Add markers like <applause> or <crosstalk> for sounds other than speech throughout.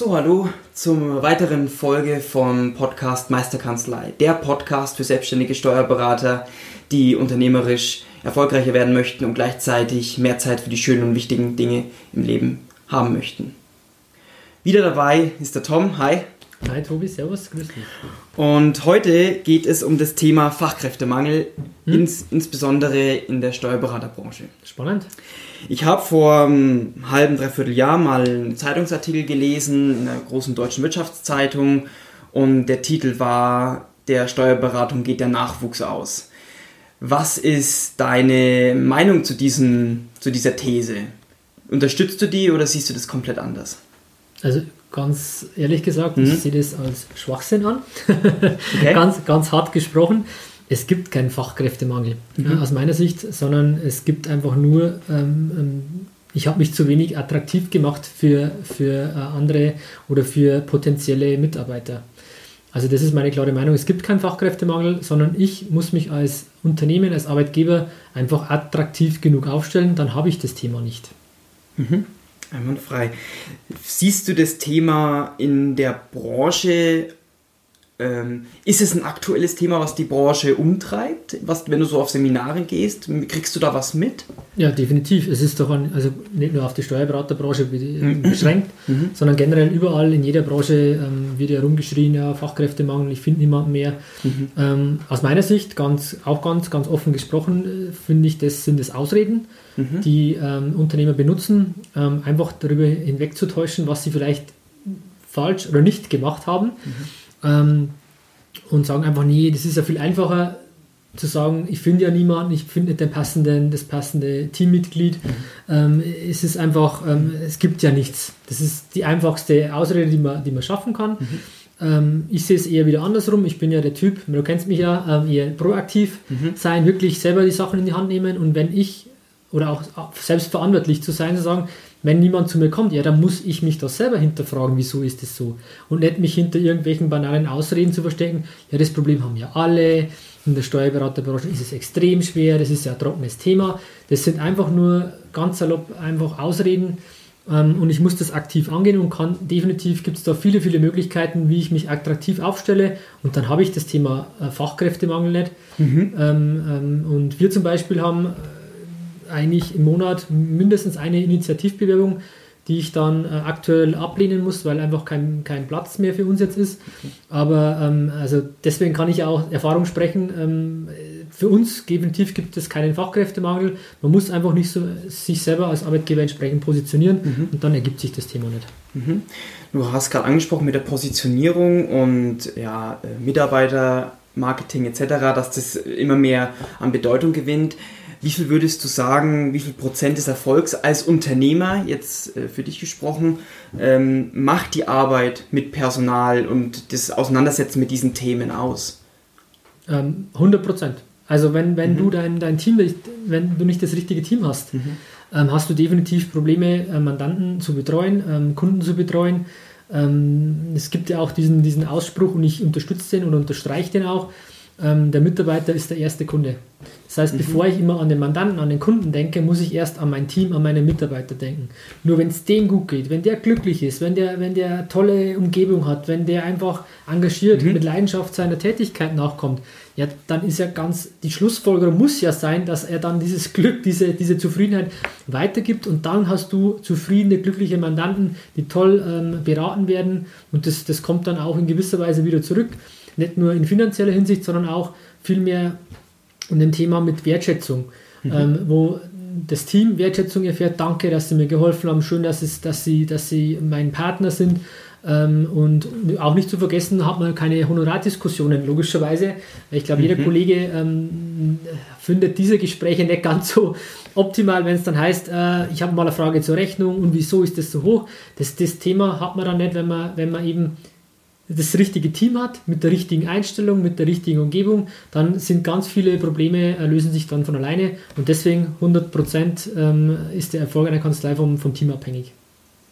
So, hallo zum weiteren Folge vom Podcast Meisterkanzlei. Der Podcast für selbstständige Steuerberater, die unternehmerisch erfolgreicher werden möchten und gleichzeitig mehr Zeit für die schönen und wichtigen Dinge im Leben haben möchten. Wieder dabei ist der Tom. Hi. Hi Tobi, servus, grüß dich. Und heute geht es um das Thema Fachkräftemangel, hm? ins, insbesondere in der Steuerberaterbranche. Spannend. Ich habe vor einem halben, dreiviertel Jahr mal einen Zeitungsartikel gelesen in einer großen deutschen Wirtschaftszeitung und der Titel war Der Steuerberatung geht der Nachwuchs aus. Was ist deine Meinung zu, diesen, zu dieser These? Unterstützt du die oder siehst du das komplett anders? Also ganz ehrlich gesagt, mhm. ich sehe das als Schwachsinn an. <laughs> okay. ganz, ganz hart gesprochen. Es gibt keinen Fachkräftemangel mhm. aus meiner Sicht, sondern es gibt einfach nur, ähm, ähm, ich habe mich zu wenig attraktiv gemacht für, für äh, andere oder für potenzielle Mitarbeiter. Also das ist meine klare Meinung. Es gibt keinen Fachkräftemangel, sondern ich muss mich als Unternehmen, als Arbeitgeber einfach attraktiv genug aufstellen, dann habe ich das Thema nicht. Mhm. Einwandfrei. Siehst du das Thema in der Branche ähm, ist es ein aktuelles Thema, was die Branche umtreibt? Was, wenn du so auf Seminare gehst, kriegst du da was mit? Ja, definitiv. Es ist doch ein, also nicht nur auf die Steuerberaterbranche mhm. beschränkt, mhm. sondern generell überall in jeder Branche ähm, wird ja rumgeschrien, ja, Fachkräftemangel, ich finde niemanden mehr. Mhm. Ähm, aus meiner Sicht, ganz, auch ganz, ganz offen gesprochen, äh, finde ich, das sind es Ausreden, die ähm, Unternehmer benutzen, ähm, einfach darüber hinwegzutäuschen, was sie vielleicht falsch oder nicht gemacht haben. Mhm ähm, und sagen einfach, nee, das ist ja viel einfacher zu sagen, ich finde ja niemanden, ich finde nicht den passenden, das passende Teammitglied. Mhm. Ähm, es ist einfach, ähm, es gibt ja nichts. Das ist die einfachste Ausrede, die man, die man schaffen kann. Mhm. Ähm, ich sehe es eher wieder andersrum. Ich bin ja der Typ, du kennst mich ja, ähm, eher proaktiv mhm. sein, wirklich selber die Sachen in die Hand nehmen und wenn ich oder auch selbstverantwortlich zu sein, zu sagen, wenn niemand zu mir kommt, ja, dann muss ich mich das selber hinterfragen, wieso ist es so? Und nicht mich hinter irgendwelchen banalen Ausreden zu verstecken, ja, das Problem haben ja alle, in der Steuerberaterbranche ist es extrem schwer, das ist ja ein trockenes Thema. Das sind einfach nur ganz salopp einfach Ausreden ähm, und ich muss das aktiv angehen und kann definitiv gibt es da viele, viele Möglichkeiten, wie ich mich attraktiv aufstelle und dann habe ich das Thema äh, Fachkräftemangel nicht. Mhm. Ähm, ähm, und wir zum Beispiel haben eigentlich im Monat mindestens eine Initiativbewerbung, die ich dann äh, aktuell ablehnen muss, weil einfach kein, kein Platz mehr für uns jetzt ist. Aber ähm, also deswegen kann ich auch Erfahrung sprechen. Ähm, für uns definitiv gibt es keinen Fachkräftemangel. Man muss einfach nicht so sich selber als Arbeitgeber entsprechend positionieren mhm. und dann ergibt sich das Thema nicht. Mhm. Du hast gerade angesprochen mit der Positionierung und ja, äh, Mitarbeitermarketing etc., dass das immer mehr an Bedeutung gewinnt. Wie viel würdest du sagen, wie viel Prozent des Erfolgs als Unternehmer, jetzt äh, für dich gesprochen, ähm, macht die Arbeit mit Personal und das Auseinandersetzen mit diesen Themen aus? Ähm, 100 Prozent. Also wenn, wenn mhm. du dein, dein Team, wenn du nicht das richtige Team hast, mhm. ähm, hast du definitiv Probleme, äh, Mandanten zu betreuen, ähm, Kunden zu betreuen. Ähm, es gibt ja auch diesen, diesen Ausspruch und ich unterstütze den und unterstreiche den auch, ähm, der Mitarbeiter ist der erste Kunde. Das heißt, mhm. bevor ich immer an den Mandanten, an den Kunden denke, muss ich erst an mein Team, an meine Mitarbeiter denken. Nur wenn es dem gut geht, wenn der glücklich ist, wenn der, wenn der tolle Umgebung hat, wenn der einfach engagiert mhm. mit Leidenschaft seiner Tätigkeit nachkommt, ja, dann ist ja ganz, die Schlussfolgerung muss ja sein, dass er dann dieses Glück, diese, diese Zufriedenheit weitergibt und dann hast du zufriedene, glückliche Mandanten, die toll ähm, beraten werden und das, das kommt dann auch in gewisser Weise wieder zurück nicht nur in finanzieller Hinsicht, sondern auch vielmehr in dem Thema mit Wertschätzung, mhm. ähm, wo das Team Wertschätzung erfährt. Danke, dass Sie mir geholfen haben. Schön, dass, es, dass, Sie, dass Sie mein Partner sind. Ähm, und auch nicht zu vergessen, hat man keine Honorardiskussionen, logischerweise. Ich glaube, jeder mhm. Kollege ähm, findet diese Gespräche nicht ganz so optimal, wenn es dann heißt, äh, ich habe mal eine Frage zur Rechnung und wieso ist das so hoch. Das, das Thema hat man dann nicht, wenn man, wenn man eben das richtige Team hat, mit der richtigen Einstellung, mit der richtigen Umgebung, dann sind ganz viele Probleme, äh, lösen sich dann von alleine und deswegen 100% ähm, ist der Erfolg einer Kanzlei vom, vom Team abhängig.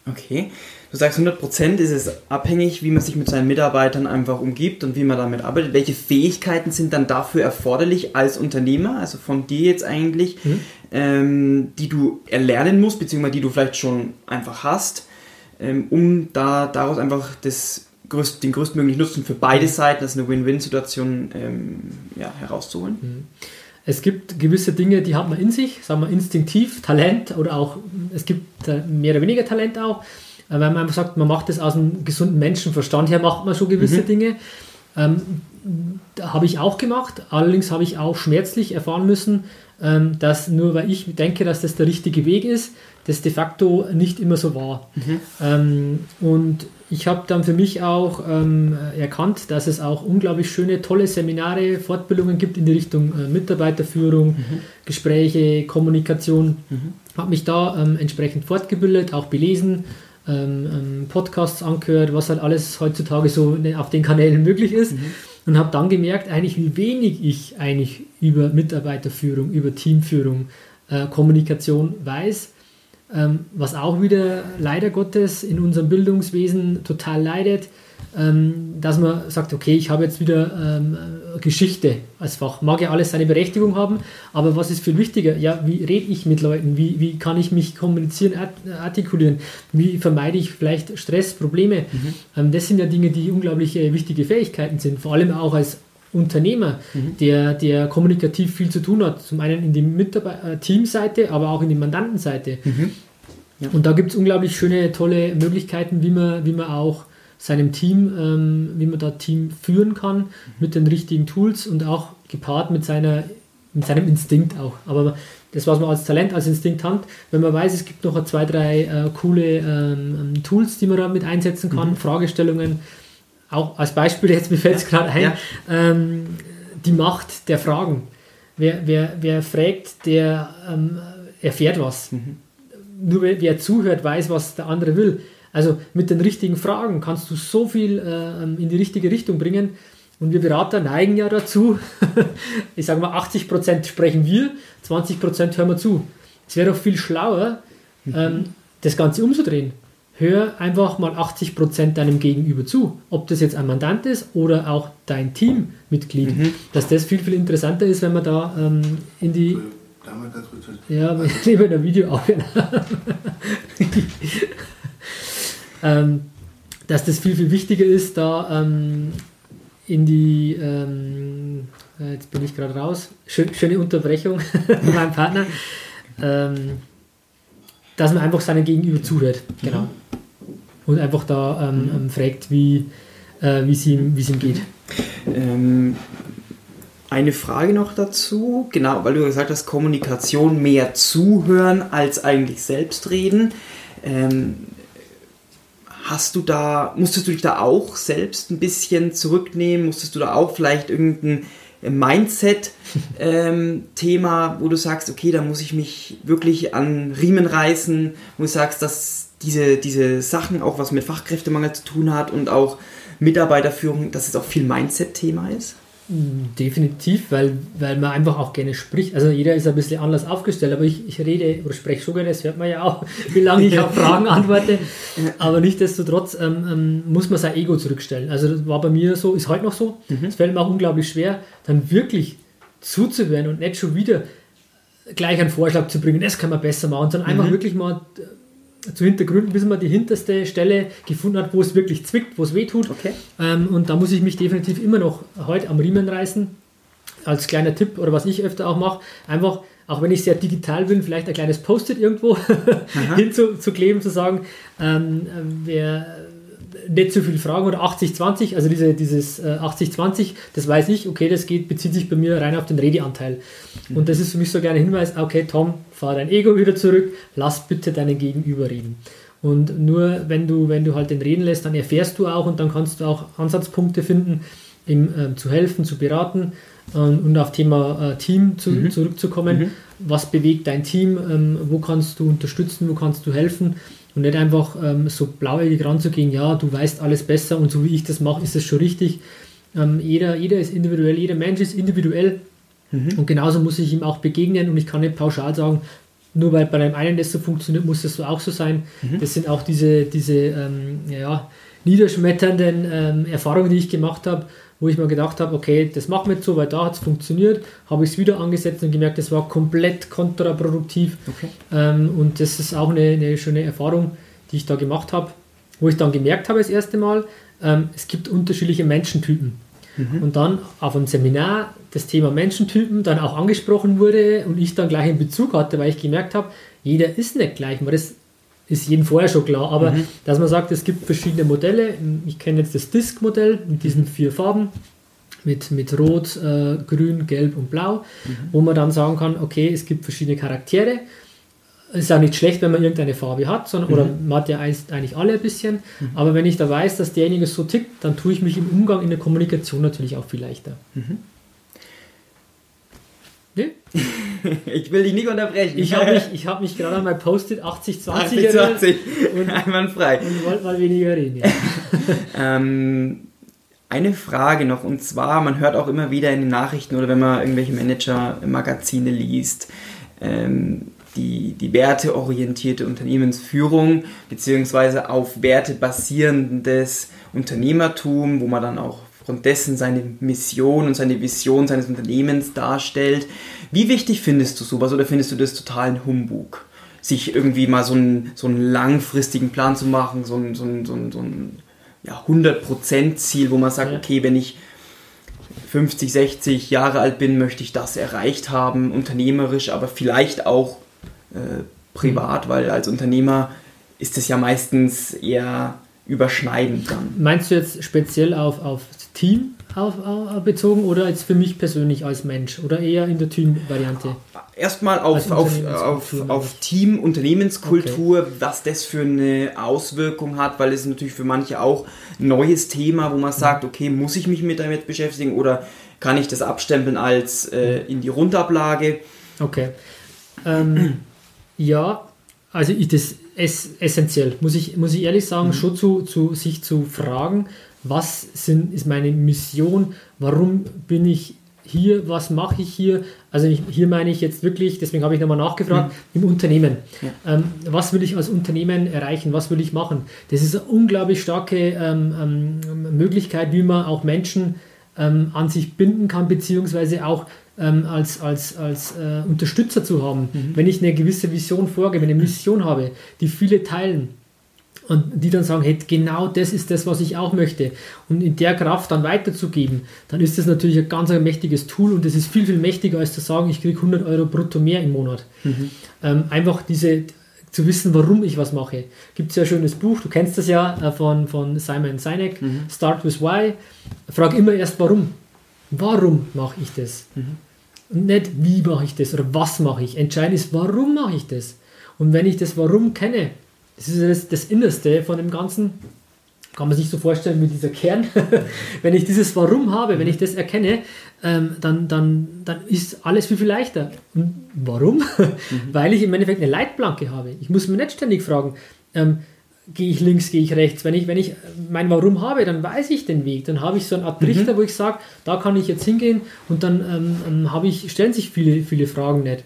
Okay. Du sagst 100% ist es abhängig, wie man sich mit seinen Mitarbeitern einfach umgibt und wie man damit arbeitet. Welche Fähigkeiten sind dann dafür erforderlich als Unternehmer, also von dir jetzt eigentlich, mhm. ähm, die du erlernen musst, beziehungsweise die du vielleicht schon einfach hast, ähm, um da daraus einfach das größt, den größtmöglichen Nutzen für beide mhm. Seiten, das ist eine Win-Win-Situation, ähm, ja, herauszuholen? Mhm. Es gibt gewisse Dinge, die hat man in sich, sagen wir instinktiv, Talent oder auch, es gibt mehr oder weniger Talent auch, weil man einfach sagt, man macht das aus einem gesunden Menschenverstand her, macht man so gewisse mhm. Dinge. Ähm, habe ich auch gemacht, allerdings habe ich auch schmerzlich erfahren müssen, dass nur weil ich denke, dass das der richtige Weg ist, das de facto nicht immer so war. Mhm. Ähm, und ich habe dann für mich auch ähm, erkannt, dass es auch unglaublich schöne, tolle Seminare, Fortbildungen gibt in die Richtung äh, Mitarbeiterführung, mhm. Gespräche, Kommunikation. Mhm. Habe mich da ähm, entsprechend fortgebildet, auch belesen, ähm, ähm, Podcasts angehört, was halt alles heutzutage so auf den Kanälen möglich ist. Mhm. Und habe dann gemerkt, eigentlich, wie wenig ich eigentlich über Mitarbeiterführung, über Teamführung, äh, Kommunikation weiß. Ähm, was auch wieder leider Gottes in unserem Bildungswesen total leidet, dass man sagt, okay, ich habe jetzt wieder ähm, Geschichte als Fach. Mag ja alles seine Berechtigung haben, aber was ist viel wichtiger? Ja, wie rede ich mit Leuten? Wie, wie kann ich mich kommunizieren, artikulieren? Wie vermeide ich vielleicht Stress, Probleme? Mhm. Ähm, das sind ja Dinge, die unglaublich äh, wichtige Fähigkeiten sind, vor allem auch als Unternehmer, mhm. der, der kommunikativ viel zu tun hat. Zum einen in die Mitarbeit äh, Teamseite, aber auch in die Mandantenseite. Mhm. Ja. Und da gibt es unglaublich schöne, tolle Möglichkeiten, wie man, wie man auch seinem Team, ähm, wie man da Team führen kann mhm. mit den richtigen Tools und auch gepaart mit, seiner, mit seinem Instinkt auch. Aber das, was man als Talent, als Instinkt hat, wenn man weiß, es gibt noch zwei, drei äh, coole ähm, Tools, die man da mit einsetzen kann, mhm. Fragestellungen, auch als Beispiel, jetzt <laughs> mir fällt es gerade ein, ja. ähm, die Macht der Fragen. Wer, wer, wer fragt, der ähm, erfährt was. Mhm. Nur wer, wer, zuhört, weiß, was der andere will. Also mit den richtigen Fragen kannst du so viel äh, in die richtige Richtung bringen. Und wir Berater neigen ja dazu, <laughs> ich sage mal, 80% sprechen wir, 20% hören wir zu. Es wäre doch viel schlauer, mhm. ähm, das Ganze umzudrehen hör einfach mal 80% deinem Gegenüber zu. Ob das jetzt ein Mandant ist oder auch dein Teammitglied. Mhm. Dass das viel, viel interessanter ist, wenn man da ähm, in die. Ja, <laughs> ich nehme ein Video auf. <laughs> ähm, dass das viel, viel wichtiger ist, da ähm, in die. Ähm, äh, jetzt bin ich gerade raus. Schön, schöne Unterbrechung <laughs> von meinem Partner. Ähm, dass man einfach seinem Gegenüber zuhört. Genau. Mhm und einfach da ähm, mhm. Ähm, fragt, wie äh, es ihm, ihm geht. Eine Frage noch dazu, genau, weil du gesagt hast, Kommunikation mehr zuhören als eigentlich selbst reden. Ähm, hast du da, musstest du dich da auch selbst ein bisschen zurücknehmen? Musstest du da auch vielleicht irgendein Mindset-Thema, <laughs> ähm, wo du sagst, okay, da muss ich mich wirklich an Riemen reißen, wo du sagst, das diese, diese Sachen, auch was mit Fachkräftemangel zu tun hat und auch Mitarbeiterführung, dass es auch viel Mindset-Thema ist? Definitiv, weil, weil man einfach auch gerne spricht. Also jeder ist ein bisschen anders aufgestellt, aber ich, ich rede oder spreche schon gerne, das hört man ja auch, <laughs> wie lange ich auf Fragen antworte. Aber nichtsdestotrotz ähm, ähm, muss man sein Ego zurückstellen. Also das war bei mir so, ist heute noch so. Mhm. Es fällt mir auch unglaublich schwer, dann wirklich zuzuhören und nicht schon wieder gleich einen Vorschlag zu bringen, das kann man besser machen, sondern einfach mhm. wirklich mal zu Hintergründen, bis man die hinterste Stelle gefunden hat, wo es wirklich zwickt, wo es weh tut. Okay. Ähm, und da muss ich mich definitiv immer noch heute am Riemen reißen. Als kleiner Tipp oder was ich öfter auch mache, einfach, auch wenn ich sehr digital bin, vielleicht ein kleines Post-it irgendwo <laughs> hinzukleben, zu sagen, ähm, wer nicht so viele Fragen oder 80-20, also diese, dieses äh, 80-20, das weiß ich, okay, das geht, bezieht sich bei mir rein auf den Redeanteil. Mhm. Und das ist für mich so gerne ein Hinweis, okay, Tom, fahr dein Ego wieder zurück, lass bitte deinen Gegenüber reden. Und nur wenn du, wenn du halt den reden lässt, dann erfährst du auch und dann kannst du auch Ansatzpunkte finden, ihm ähm, zu helfen, zu beraten ähm, und auf Thema äh, Team zu, mhm. zurückzukommen. Mhm. Was bewegt dein Team? Ähm, wo kannst du unterstützen? Wo kannst du helfen? Und nicht einfach ähm, so blauäugig ranzugehen, ja, du weißt alles besser und so wie ich das mache, ist es schon richtig. Ähm, jeder, jeder ist individuell, jeder Mensch ist individuell mhm. und genauso muss ich ihm auch begegnen und ich kann nicht pauschal sagen, nur weil bei einem einen das so funktioniert, muss das so auch so sein. Mhm. Das sind auch diese, diese ähm, ja, niederschmetternden ähm, Erfahrungen, die ich gemacht habe, wo ich mir gedacht habe, okay, das machen wir jetzt so, weil da hat es funktioniert, habe ich es wieder angesetzt und gemerkt, das war komplett kontraproduktiv. Okay. Ähm, und das ist auch eine, eine, schöne Erfahrung, die ich da gemacht habe, wo ich dann gemerkt habe das erste Mal, ähm, es gibt unterschiedliche Menschentypen. Mhm. Und dann auf einem Seminar das Thema Menschentypen dann auch angesprochen wurde und ich dann gleich einen Bezug hatte, weil ich gemerkt habe, jeder ist nicht gleich. Man das ist jedem vorher schon klar. Aber mhm. dass man sagt, es gibt verschiedene Modelle. Ich kenne jetzt das Disk-Modell mit diesen vier Farben. Mit, mit Rot, äh, Grün, Gelb und Blau, mhm. wo man dann sagen kann, okay, es gibt verschiedene Charaktere. Es ist auch nicht schlecht, wenn man irgendeine Farbe hat, sondern, mhm. oder man hat ja eigentlich alle ein bisschen. Mhm. Aber wenn ich da weiß, dass derjenige so tickt, dann tue ich mich im Umgang, in der Kommunikation natürlich auch viel leichter. Nee? <laughs> ich will dich nicht unterbrechen. Ich habe mich, hab mich gerade an mein Post-it 80-20 80, und <laughs> einwandfrei. Und wollte mal weniger reden. <laughs> Ähm, eine Frage noch, und zwar, man hört auch immer wieder in den Nachrichten oder wenn man irgendwelche Manager-Magazine liest, ähm, die, die werteorientierte Unternehmensführung beziehungsweise auf Werte basierendes Unternehmertum, wo man dann auch aufgrund dessen seine Mission und seine Vision seines Unternehmens darstellt. Wie wichtig findest du sowas oder findest du das total ein Humbug? Sich irgendwie mal so einen, so einen langfristigen Plan zu machen, so ein, so ein, so ein, so ein ja, 100%-Ziel, wo man sagt, ja. okay, wenn ich 50, 60 Jahre alt bin, möchte ich das erreicht haben, unternehmerisch, aber vielleicht auch äh, privat, weil als Unternehmer ist es ja meistens eher überschneidend dann. Meinst du jetzt speziell auf, auf Team auf, auf, bezogen oder jetzt für mich persönlich als Mensch oder eher in der Team-Variante? Erstmal auf, auf, auf, auf Team, Unternehmenskultur, okay. was das für eine Auswirkung hat, weil es natürlich für manche auch ein neues Thema, wo man sagt, okay, muss ich mich mit damit beschäftigen oder kann ich das abstempeln als äh, in die Rundablage? Okay. Ähm, <clears throat> ja, also ich, das ist essentiell, muss ich, muss ich ehrlich sagen, mhm. schon zu, zu sich zu fragen, was sind, ist meine Mission, warum bin ich hier, was mache ich hier? Also ich, hier meine ich jetzt wirklich, deswegen habe ich nochmal nachgefragt, mhm. im Unternehmen. Ja. Ähm, was will ich als Unternehmen erreichen? Was will ich machen? Das ist eine unglaublich starke ähm, ähm, Möglichkeit, wie man auch Menschen ähm, an sich binden kann, beziehungsweise auch ähm, als, als, als äh, Unterstützer zu haben. Mhm. Wenn ich eine gewisse Vision vorgebe, eine Mission habe, die viele teilen, und die dann sagen, hey, genau das ist das, was ich auch möchte. Und in der Kraft dann weiterzugeben, dann ist das natürlich ein ganz ein mächtiges Tool und es ist viel, viel mächtiger, als zu sagen, ich kriege 100 Euro brutto mehr im Monat. Mhm. Ähm, einfach diese, zu wissen, warum ich was mache. Gibt es ja ein schönes Buch, du kennst das ja äh, von, von Simon Sinek, mhm. Start with Why. Frag immer erst warum. Warum mache ich das? Mhm. Und nicht, wie mache ich das oder was mache ich. Entscheidend ist, warum mache ich das. Und wenn ich das Warum kenne, das ist das, das Innerste von dem Ganzen. Kann man sich so vorstellen wie dieser Kern. <laughs> wenn ich dieses Warum habe, wenn ich das erkenne, ähm, dann, dann, dann ist alles viel, viel leichter. Und warum? <laughs> Mhm. Weil ich im Endeffekt eine Leitplanke habe. Ich muss mir nicht ständig fragen, ähm, gehe ich links, gehe ich rechts. Wenn ich, wenn ich mein Warum habe, dann weiß ich den Weg. Dann habe ich so eine Art Trichter, mhm. wo ich sage, da kann ich jetzt hingehen und dann ähm, ähm, habe ich, stellen sich viele, viele Fragen nicht.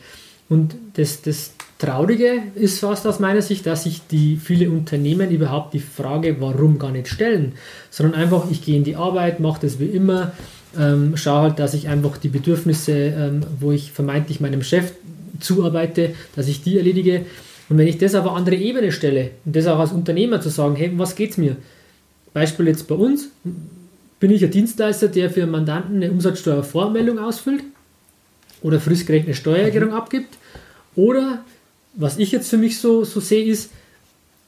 Und das, das, Traurige ist fast aus meiner Sicht, dass sich die viele Unternehmen überhaupt die Frage, warum gar nicht stellen, sondern einfach, ich gehe in die Arbeit, mache das wie immer, ähm, schaue halt, dass ich einfach die Bedürfnisse, ähm, wo ich vermeintlich meinem Chef zuarbeite, dass ich die erledige. Und wenn ich das auf eine andere Ebene stelle und das auch als Unternehmer zu sagen, hey, was geht's mir? Beispiel jetzt bei uns, bin ich ein Dienstleister, der für Mandanten eine Umsatzsteuervormeldung ausfüllt oder fristgerechte Steuererklärung mhm. abgibt oder was ich jetzt für mich so, so sehe, ist,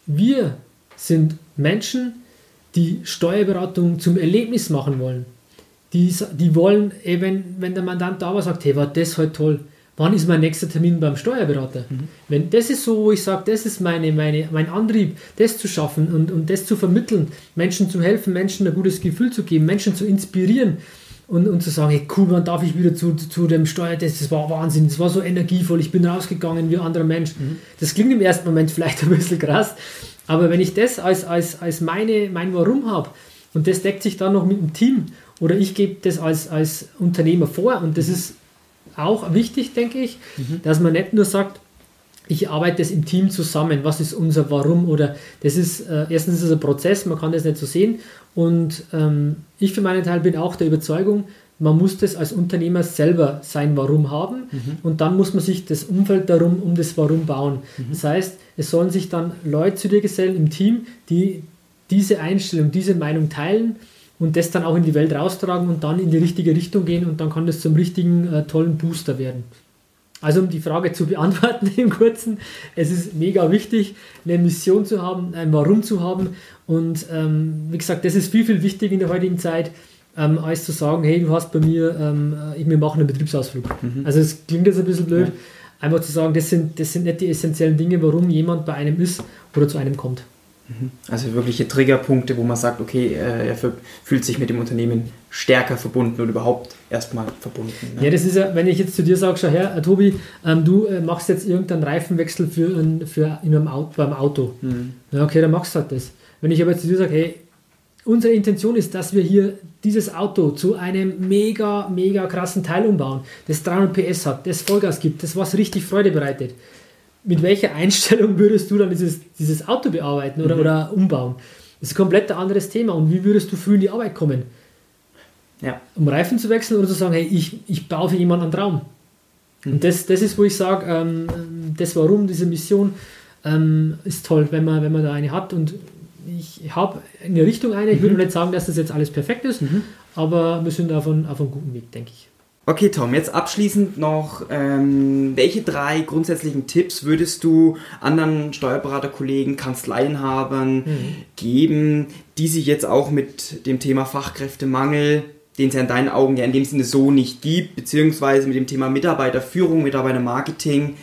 wir sind Menschen, die Steuerberatung zum Erlebnis machen wollen. Die, die wollen, ey, wenn, wenn der Mandant da war, sagt, hey, war das heute toll, wann ist mein nächster Termin beim Steuerberater? Mhm. Wenn das ist so, wo ich sage, das ist meine, meine, mein Antrieb, das zu schaffen und, und das zu vermitteln, Menschen zu helfen, Menschen ein gutes Gefühl zu geben, Menschen zu inspirieren und, und zu sagen, hey, cool, wann darf ich wieder zu, zu dem Steuertest, das war Wahnsinn, das war so energievoll, ich bin rausgegangen wie ein anderer Mensch. Mhm. Das klingt im ersten Moment vielleicht <laughs> ein bisschen krass, aber wenn ich das als, als, als meine, mein Warum habe und das deckt sich dann noch mit dem Team oder ich gebe das als, als Unternehmer vor und das mhm. ist auch wichtig, denke ich, mhm. dass man nicht nur sagt, ich arbeite das im Team zusammen, was ist unser Warum oder das ist, äh, erstens ist es ein Prozess, man kann das nicht so sehen und ähm, ich für meinen Teil bin auch der Überzeugung, man muss das als Unternehmer selber sein Warum haben mhm. und dann muss man sich das Umfeld darum um das Warum bauen. Mhm. Das heißt, es sollen sich dann Leute zu dir gesellen im Team, die diese Einstellung, diese Meinung teilen und das dann auch in die Welt raustragen und dann in die richtige Richtung gehen und dann kann das zum richtigen äh, tollen Booster werden. Also um die Frage zu beantworten <laughs> im kurzen, es ist mega wichtig, eine Mission zu haben, ein Warum zu haben und ähm, wie gesagt, das ist viel, viel wichtiger in der heutigen Zeit, ähm, als zu sagen, hey, du hast bei mir, ähm, äh, wir machen einen Betriebsausflug. Mhm. Also es klingt jetzt ein bisschen blöd, ja. einfach zu sagen, das sind, das sind nicht die essentiellen Dinge, warum jemand bei einem ist oder zu einem kommt. Mhm. Also wirkliche Triggerpunkte, wo man sagt, okay, äh, er fühlt sich mit dem Unternehmen stärker verbunden oder überhaupt erstmal verbunden. Ne? Ja, das ist ja, wenn ich jetzt zu dir sage, schau her, äh, Tobi, ähm, du äh, machst jetzt irgendeinen Reifenwechsel für, ein, für in einem Auto, beim Auto. Mhm. Ja, okay, dann machst du halt das. Wenn ich aber jetzt zu dir sage, hey, unsere Intention ist, dass wir hier dieses Auto zu einem mega, mega krassen Teil umbauen, das 300 PS hat, das Vollgas gibt, das was richtig Freude bereitet mit welcher Einstellung würdest du dann dieses, dieses Auto bearbeiten oder, mhm. oder umbauen? Das ist ein komplett anderes Thema. Und wie würdest du früh in die Arbeit kommen? Ja. Um Reifen zu wechseln oder zu sagen, hey, ich, ich baue für jemanden einen Traum. Mhm. Und das, das ist, wo ich sage, ähm, das Warum, diese Mission ähm, ist toll, wenn man, wenn man da eine hat. Und ich habe eine Richtung eine. Ich mhm. würde nicht sagen, dass das jetzt alles perfekt ist, mhm. aber wir sind auf einem, auf einem guten Weg, denke ich. Okay, Tom, jetzt abschließend noch, ähm, welche drei grundsätzlichen Tipps würdest du anderen Steuerberaterkollegen, Kanzleienhabern mhm. geben, die sich jetzt auch mit dem Thema Fachkräftemangel, den es ja in deinen Augen ja in dem Sinne so nicht gibt, beziehungsweise mit dem Thema Mitarbeiterführung, Mitarbeitermarketing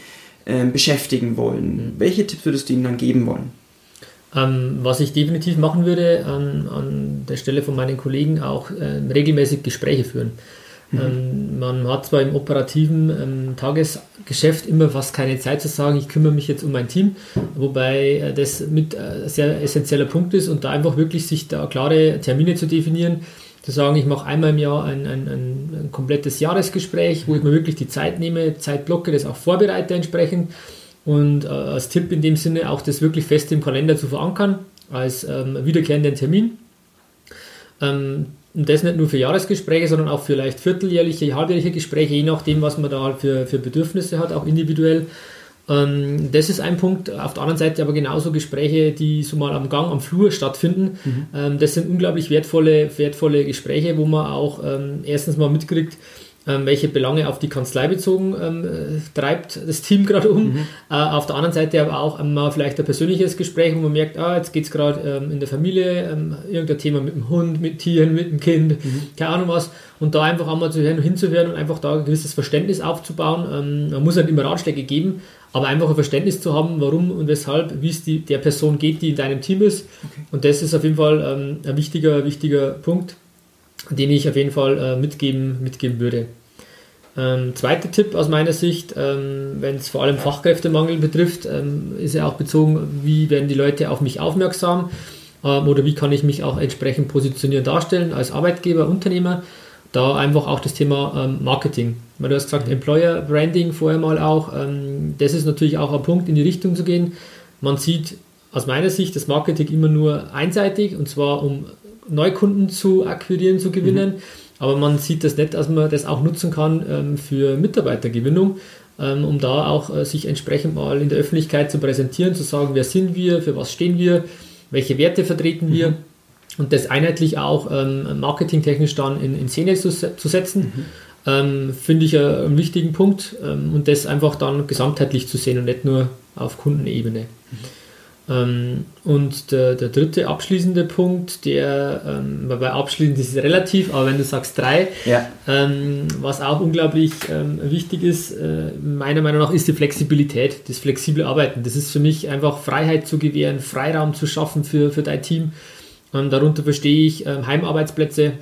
äh, beschäftigen wollen? Mhm. Welche Tipps würdest du ihnen dann geben wollen? Ähm, was ich definitiv machen würde, an, an der Stelle von meinen Kollegen auch äh, regelmäßig Gespräche führen. Mhm. Ähm, man hat zwar im operativen ähm, Tagesgeschäft immer fast keine Zeit zu sagen, ich kümmere mich jetzt um mein Team, wobei äh, das mit äh, sehr essentieller Punkt ist und da einfach wirklich sich da klare Termine zu definieren, zu sagen, ich mache einmal im Jahr ein, ein, ein, komplettes Jahresgespräch, wo ich mir wirklich die Zeit nehme, Zeit blocke, das auch vorbereite entsprechend und äh, als Tipp in dem Sinne auch das wirklich fest im Kalender zu verankern, als ähm, wiederkehrenden Termin. Ähm, und das nicht nur für Jahresgespräche, sondern auch für vielleicht vierteljährliche, halbjährliche Gespräche, je nachdem, was man da halt für, für Bedürfnisse hat, auch individuell. Ähm, das ist ein Punkt. Auf der anderen Seite aber genauso Gespräche, die so mal am Gang, am Flur stattfinden. Mhm. Ähm, das sind unglaublich wertvolle, wertvolle Gespräche, wo man auch ähm, erstens mal mitkriegt, welche Belange auf die Kanzlei bezogen ähm, treibt das Team <laughs> gerade um. Mhm. Äh, auf der anderen Seite aber auch mal vielleicht ein persönliches Gespräch, wo man merkt, ah, jetzt geht es gerade ähm, in der Familie, ähm, irgendein Thema mit dem Hund, mit Tieren, mit dem Kind, mhm. keine Ahnung was. Und da einfach einmal zu hören, hinzuhören und einfach da ein gewisses Verständnis aufzubauen. Ähm, man muss halt immer Ratschläge geben, aber einfach ein Verständnis zu haben, warum und weshalb, wie es die, der Person geht, die in deinem Team ist. Okay. Und das ist auf jeden Fall ähm, ein wichtiger, wichtiger Punkt den ich auf jeden Fall äh, mitgeben, mitgeben würde. Ähm, zweiter Tipp aus meiner Sicht, ähm, wenn es vor allem Fachkräftemangel betrifft, ähm, ist ja auch bezogen, wie werden die Leute auf mich aufmerksam ähm, oder wie kann ich mich auch entsprechend positionieren, darstellen als Arbeitgeber, Unternehmer. Da einfach auch das Thema ähm, Marketing. Weil du hast gesagt, Employer Branding vorher mal auch. Ähm, das ist natürlich auch ein Punkt, in die Richtung zu gehen. Man sieht aus meiner Sicht das Marketing immer nur einseitig und zwar um Neukunden zu akquirieren, zu gewinnen. Mhm. Aber man sieht das nicht, dass man das auch nutzen kann ähm, für Mitarbeitergewinnung, ähm, um da auch äh, sich entsprechend mal in der Öffentlichkeit zu präsentieren, zu sagen, wer sind wir, für was stehen wir, welche Werte vertreten wir. Mhm. Und das einheitlich auch ähm, marketingtechnisch dann in, in Szene zu, zu setzen, mhm. Ähm, finde ich einen wichtigen Punkt ähm, und das einfach dann gesamtheitlich zu sehen und nicht nur auf Kundenebene. Mhm. Ähm, und der, der dritte abschließende Punkt, der, ähm, bei abschließend ist es relativ, aber wenn du sagst drei, ja. ähm, was auch unglaublich ähm, wichtig ist, äh, meiner Meinung nach, ist die Flexibilität, das flexible Arbeiten. Das ist für mich einfach Freiheit zu gewähren, Freiraum zu schaffen für, für dein Team. Und darunter verstehe ich ähm, Heimarbeitsplätze,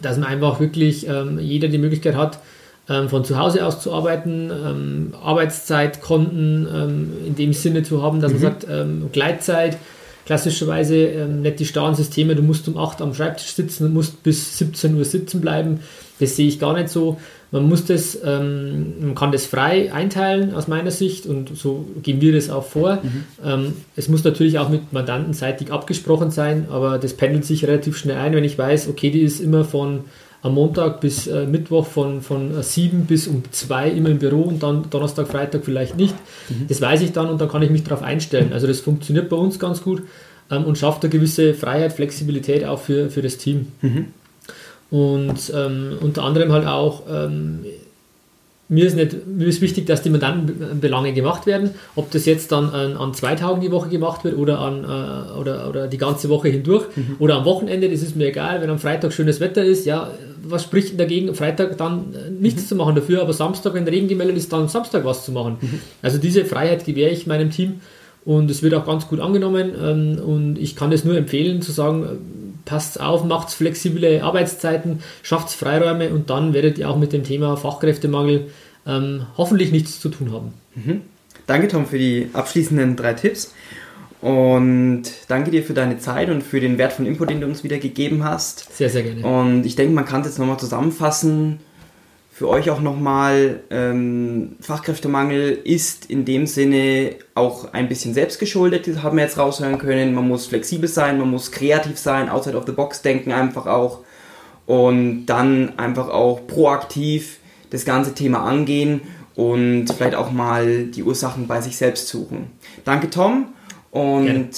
dass man einfach wirklich ähm, jeder die Möglichkeit hat, ähm, von zu Hause aus zu arbeiten, ähm, Arbeitszeitkonten ähm, in dem Sinne zu haben, dass mhm. man sagt, ähm, Gleitzeit, klassischerweise ähm, nicht die starren Systeme, du musst um 8 Uhr am Schreibtisch sitzen und musst bis 17 Uhr sitzen bleiben. Das sehe ich gar nicht so. Man muss das, ähm, man kann das frei einteilen aus meiner Sicht und so gehen wir das auch vor. Mhm. Ähm, es muss natürlich auch mit Mandanten seitig abgesprochen sein, aber das pendelt sich relativ schnell ein, wenn ich weiß, okay, die ist immer von am Montag bis äh, Mittwoch von, von äh, 7 bis um 2 immer im Büro und dann Donnerstag, Freitag vielleicht nicht. Mhm. Das weiß ich dann und dann kann ich mich darauf einstellen. Also das funktioniert bei uns ganz gut ähm, und schafft eine gewisse Freiheit, Flexibilität auch für, für das Team. Mhm. Und ähm, unter anderem halt auch ähm, mir ist, nicht, mir ist wichtig, dass die Mandantenbelange gemacht werden. Ob das jetzt dann an, an zwei Tagen die Woche gemacht wird oder, an, äh, oder, oder die ganze Woche hindurch mhm. oder am Wochenende, das ist mir egal. Wenn am Freitag schönes Wetter ist, ja, was spricht dagegen, Freitag dann äh, nichts mhm. zu machen dafür, aber Samstag, wenn Regen gemeldet ist, dann Samstag was zu machen. Mhm. Also diese Freiheit gewähre ich meinem Team und es wird auch ganz gut angenommen ähm, und ich kann es nur empfehlen zu sagen, passt auf, macht flexible Arbeitszeiten, schafft Freiräume und dann werdet ihr auch mit dem Thema Fachkräftemangel ähm, hoffentlich nichts zu tun haben. Mhm. Danke, Tom, für die abschließenden drei Tipps. Und danke dir für deine Zeit und für den wertvollen Input, den du uns wieder gegeben hast. Sehr, sehr gerne. Und ich denke, man kann es jetzt nochmal zusammenfassen. Für euch auch nochmal, ähm, Fachkräftemangel ist in dem Sinne auch ein bisschen selbstgeschuldet, das haben wir jetzt raushören können. Man muss flexibel sein, man muss kreativ sein, outside of the box denken einfach auch. Und dann einfach auch proaktiv das ganze Thema angehen und vielleicht auch mal die Ursachen bei sich selbst suchen. Danke, Tom. Und gerne.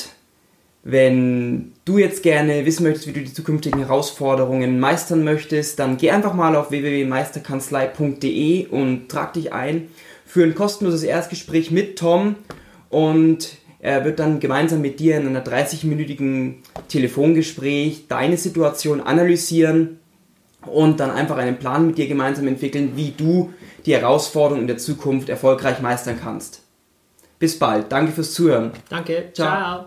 Wenn du jetzt gerne wissen möchtest, wie du die zukünftigen Herausforderungen meistern möchtest, dann geh einfach mal auf www.meisterkanzlei.de und trag dich ein für ein kostenloses Erstgespräch mit Tom und er wird dann gemeinsam mit dir in einer 30-minütigen Telefongespräch deine Situation analysieren und dann einfach einen Plan mit dir gemeinsam entwickeln, wie du die Herausforderungen in der Zukunft erfolgreich meistern kannst. Bis bald. Danke fürs Zuhören. Danke. Ciao.